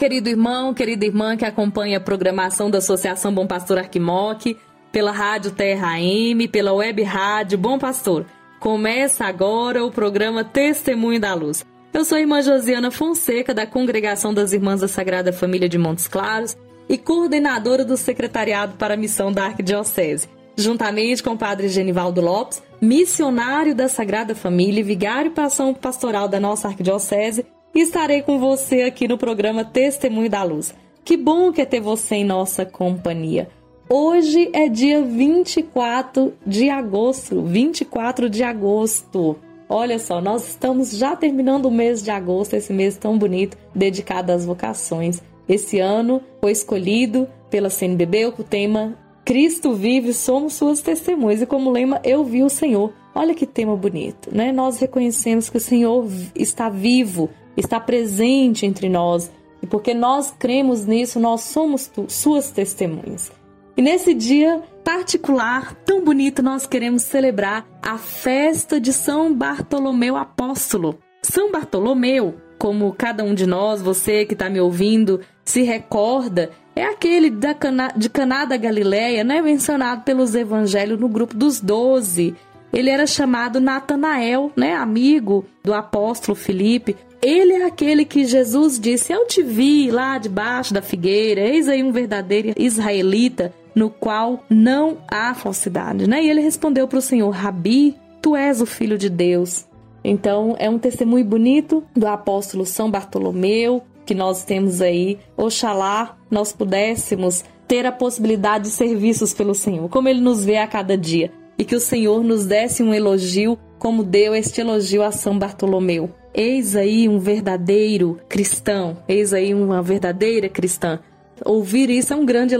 Querido irmão, querida irmã que acompanha a programação da Associação Bom Pastor Arquimoc, pela Rádio Terra AM, pela Web Rádio Bom Pastor. Começa agora o programa Testemunho da Luz. Eu sou a irmã Josiana Fonseca, da Congregação das Irmãs da Sagrada Família de Montes Claros e coordenadora do Secretariado para a Missão da Arquidiocese, juntamente com o Padre Genivaldo Lopes, missionário da Sagrada Família e vigário para ação pastoral da nossa Arquidiocese, e estarei com você aqui no programa Testemunho da Luz. Que bom que é ter você em nossa companhia. Hoje é dia 24 de agosto, 24 de agosto. Olha só, nós estamos já terminando o mês de agosto, esse mês tão bonito, dedicado às vocações. Esse ano foi escolhido pela CNBB com o tema Cristo vive, somos suas testemunhas. E como lema, eu vi o Senhor. Olha que tema bonito, né? Nós reconhecemos que o Senhor está vivo, está presente entre nós. E porque nós cremos nisso, nós somos tu, suas testemunhas. E nesse dia particular, tão bonito, nós queremos celebrar a festa de São Bartolomeu Apóstolo. São Bartolomeu, como cada um de nós, você que está me ouvindo, se recorda, é aquele da Cana, de Caná da Galileia, né, mencionado pelos evangelhos no grupo dos doze. Ele era chamado Natanael, né, amigo do apóstolo Filipe. Ele é aquele que Jesus disse: Eu te vi lá debaixo da figueira, eis aí um verdadeiro israelita, no qual não há falsidade. Né? E ele respondeu para o Senhor: Rabi, tu és o filho de Deus. Então é um testemunho bonito do apóstolo São Bartolomeu que nós temos aí. Oxalá nós pudéssemos ter a possibilidade de serviços pelo Senhor, como ele nos vê a cada dia. E que o Senhor nos desse um elogio, como deu este elogio a São Bartolomeu. Eis aí um verdadeiro cristão, eis aí uma verdadeira cristã. Ouvir isso é um grande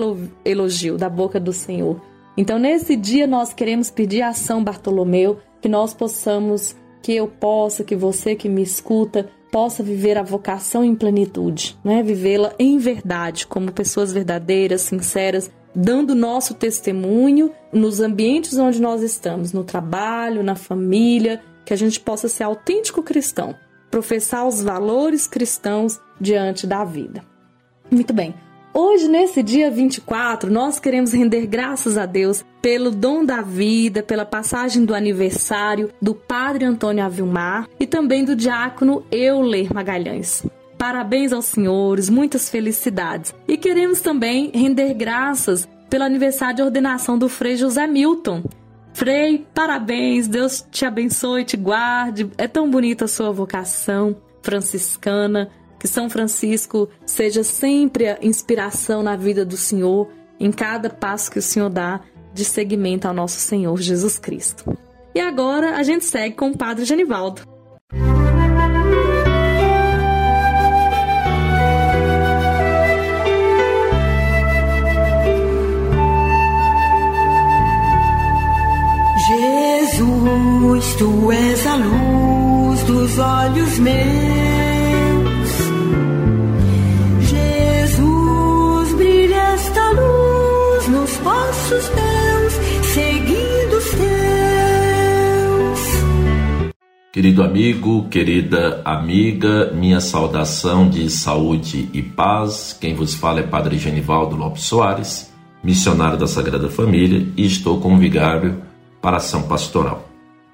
elogio da boca do Senhor. Então, nesse dia, nós queremos pedir a São Bartolomeu que nós possamos, que eu possa, que você que me escuta, possa viver a vocação em plenitude, né? Vivê-la em verdade, como pessoas verdadeiras, sinceras, dando nosso testemunho nos ambientes onde nós estamos, no trabalho, na família, que a gente possa ser autêntico cristão, professar os valores cristãos diante da vida. Muito bem. Hoje, nesse dia 24, nós queremos render graças a Deus pelo dom da vida, pela passagem do aniversário do Padre Antônio Avilmar e também do diácono Euler Magalhães. Parabéns aos senhores, muitas felicidades. E queremos também render graças pelo aniversário de ordenação do Frei José Milton. Frei, parabéns, Deus te abençoe, te guarde. É tão bonita a sua vocação franciscana. Que São Francisco seja sempre a inspiração na vida do Senhor, em cada passo que o Senhor dá de seguimento ao nosso Senhor Jesus Cristo. E agora a gente segue com o Padre Genivaldo. Tu és a luz dos olhos meus. Jesus, brilha esta luz nos passos teus, seguindo os teus. Querido amigo, querida amiga, minha saudação de saúde e paz. Quem vos fala é Padre Genivaldo Lopes Soares, missionário da Sagrada Família, e estou como vigário para ação pastoral.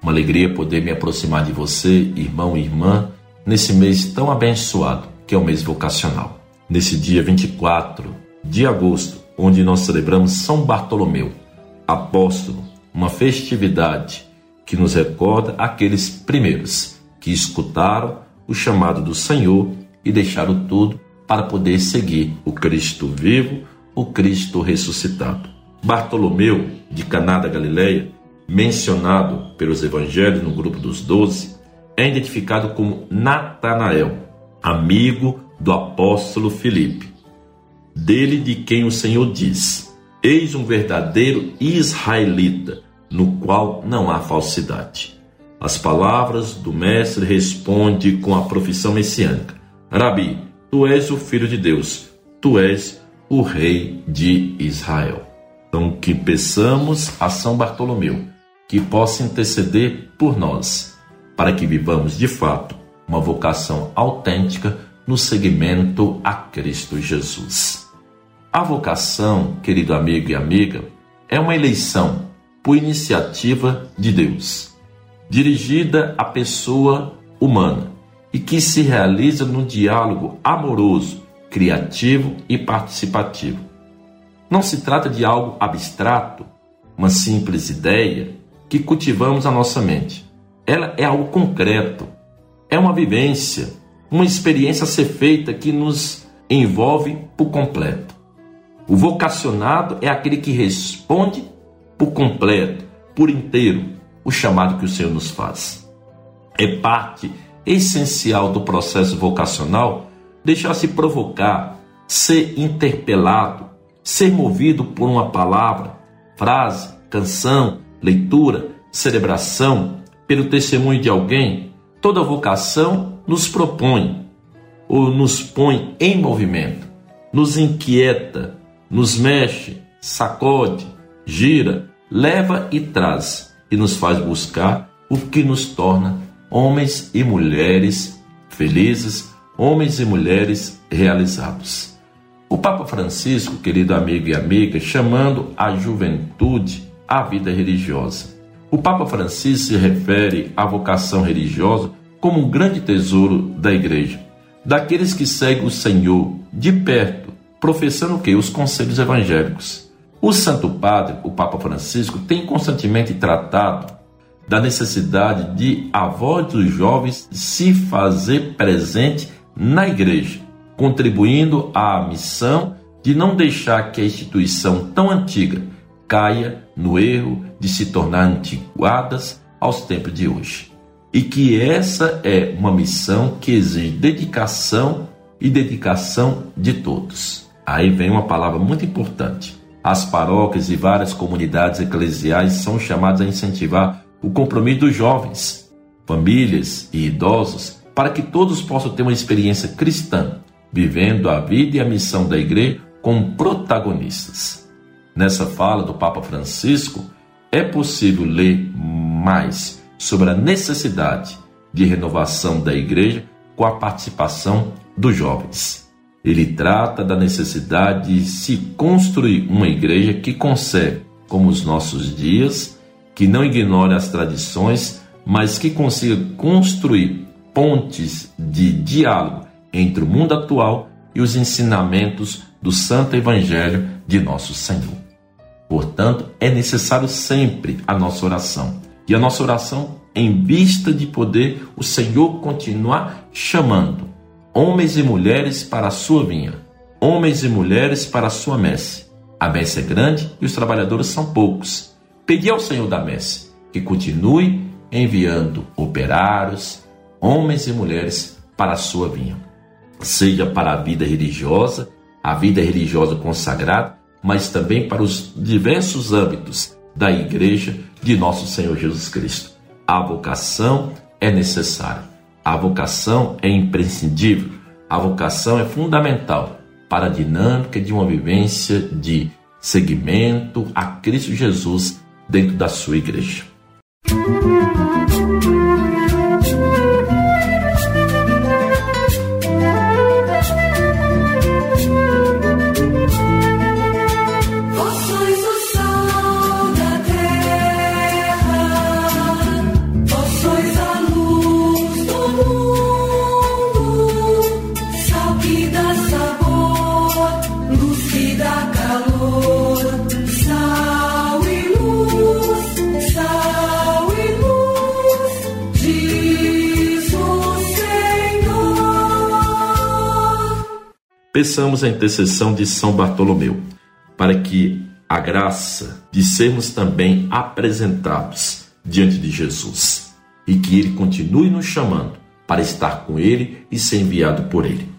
Uma alegria poder me aproximar de você, irmão e irmã, nesse mês tão abençoado, que é o mês vocacional. Nesse dia 24 de agosto, onde nós celebramos São Bartolomeu, apóstolo, uma festividade que nos recorda aqueles primeiros que escutaram o chamado do Senhor e deixaram tudo para poder seguir o Cristo vivo, o Cristo ressuscitado. Bartolomeu, de Caná da Galileia, mencionado pelos evangelhos no grupo dos doze, é identificado como Natanael, amigo do apóstolo Filipe. Dele de quem o Senhor diz: Eis um verdadeiro israelita, no qual não há falsidade. As palavras do mestre respondem com a profissão messiânica: Rabi, tu és o filho de Deus, tu és o rei de Israel. Então, que peçamos a São Bartolomeu que possa interceder por nós, para que vivamos de fato uma vocação autêntica no seguimento a Cristo Jesus. A vocação, querido amigo e amiga, é uma eleição por iniciativa de Deus, dirigida à pessoa humana e que se realiza no diálogo amoroso, criativo e participativo. Não se trata de algo abstrato, uma simples ideia que cultivamos a nossa mente. Ela é algo concreto, é uma vivência, uma experiência a ser feita que nos envolve por completo. O vocacionado é aquele que responde por completo, por inteiro, o chamado que o Senhor nos faz. É parte essencial do processo vocacional deixar-se provocar, ser interpelado, ser movido por uma palavra, frase, canção, leitura, celebração, pelo testemunho de alguém. Toda vocação nos propõe ou nos põe em movimento, nos inquieta, nos mexe, sacode, gira, leva e traz e nos faz buscar o que nos torna homens e mulheres felizes, homens e mulheres realizados. O Papa Francisco, querido amigo e amiga, chamando a juventude à vida religiosa. O Papa Francisco se refere à vocação religiosa como um grande tesouro da igreja, daqueles que seguem o Senhor de perto, professando que os conselhos evangélicos. O Santo Padre, o Papa Francisco, tem constantemente tratado da necessidade de a voz dos jovens se fazer presente na igreja, contribuindo à missão de não deixar que a instituição tão antiga caia no erro de se tornar antiquadas aos tempos de hoje. E que essa é uma missão que exige dedicação e dedicação de todos. Aí vem uma palavra muito importante. As paróquias e várias comunidades eclesiais são chamadas a incentivar o compromisso dos jovens, famílias e idosos, para que todos possam ter uma experiência cristã, vivendo a vida e a missão da igreja como protagonistas. Nessa fala do Papa Francisco, é possível ler mais sobre a necessidade de renovação da igreja com a participação dos jovens. Ele trata da necessidade de se construir uma igreja que conserve, como os nossos dias, que não ignore as tradições, mas que consiga construir pontes de diálogo entre o mundo atual e os ensinamentos do Santo Evangelho de nosso Senhor. Portanto, é necessário sempre a nossa oração. E a nossa oração em vista de poder o Senhor continuar chamando homens e mulheres para a sua vinha, homens e mulheres para a sua messe. A messe é grande e os trabalhadores são poucos. Pedi ao Senhor da messe que continue enviando operários, homens e mulheres para a sua vinha, seja para a vida religiosa, a vida religiosa consagrada, mas também para os diversos âmbitos da igreja de nosso Senhor Jesus Cristo. A vocação é necessária, a vocação é imprescindível, a vocação é fundamental para a dinâmica de uma vivência de seguimento a Cristo Jesus dentro da sua igreja. Peçamos a intercessão de São Bartolomeu, para que a graça de sermos também apresentados diante de Jesus e que ele continue nos chamando para estar com ele e ser enviado por ele.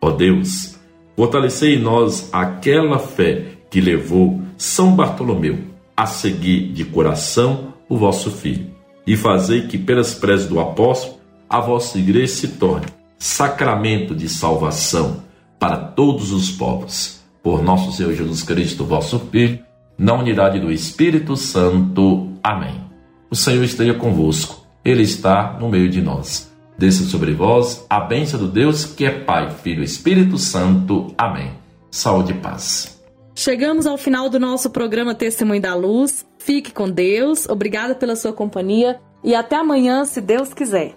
Ó Deus, fortalecei em nós aquela fé que levou São Bartolomeu a seguir de coração o vosso Filho e fazei que, pelas preces do apóstolo, a vossa igreja se torne sacramento de salvação para todos os povos. Por nosso Senhor Jesus Cristo, vosso Filho, na unidade do Espírito Santo. Amém. O Senhor esteja convosco, Ele está no meio de nós. Desça sobre vós a bênção do Deus que é Pai, Filho e Espírito Santo. Amém. Saúde e paz. Chegamos ao final do nosso programa Testemunho da Luz. Fique com Deus, obrigada pela sua companhia e até amanhã, se Deus quiser.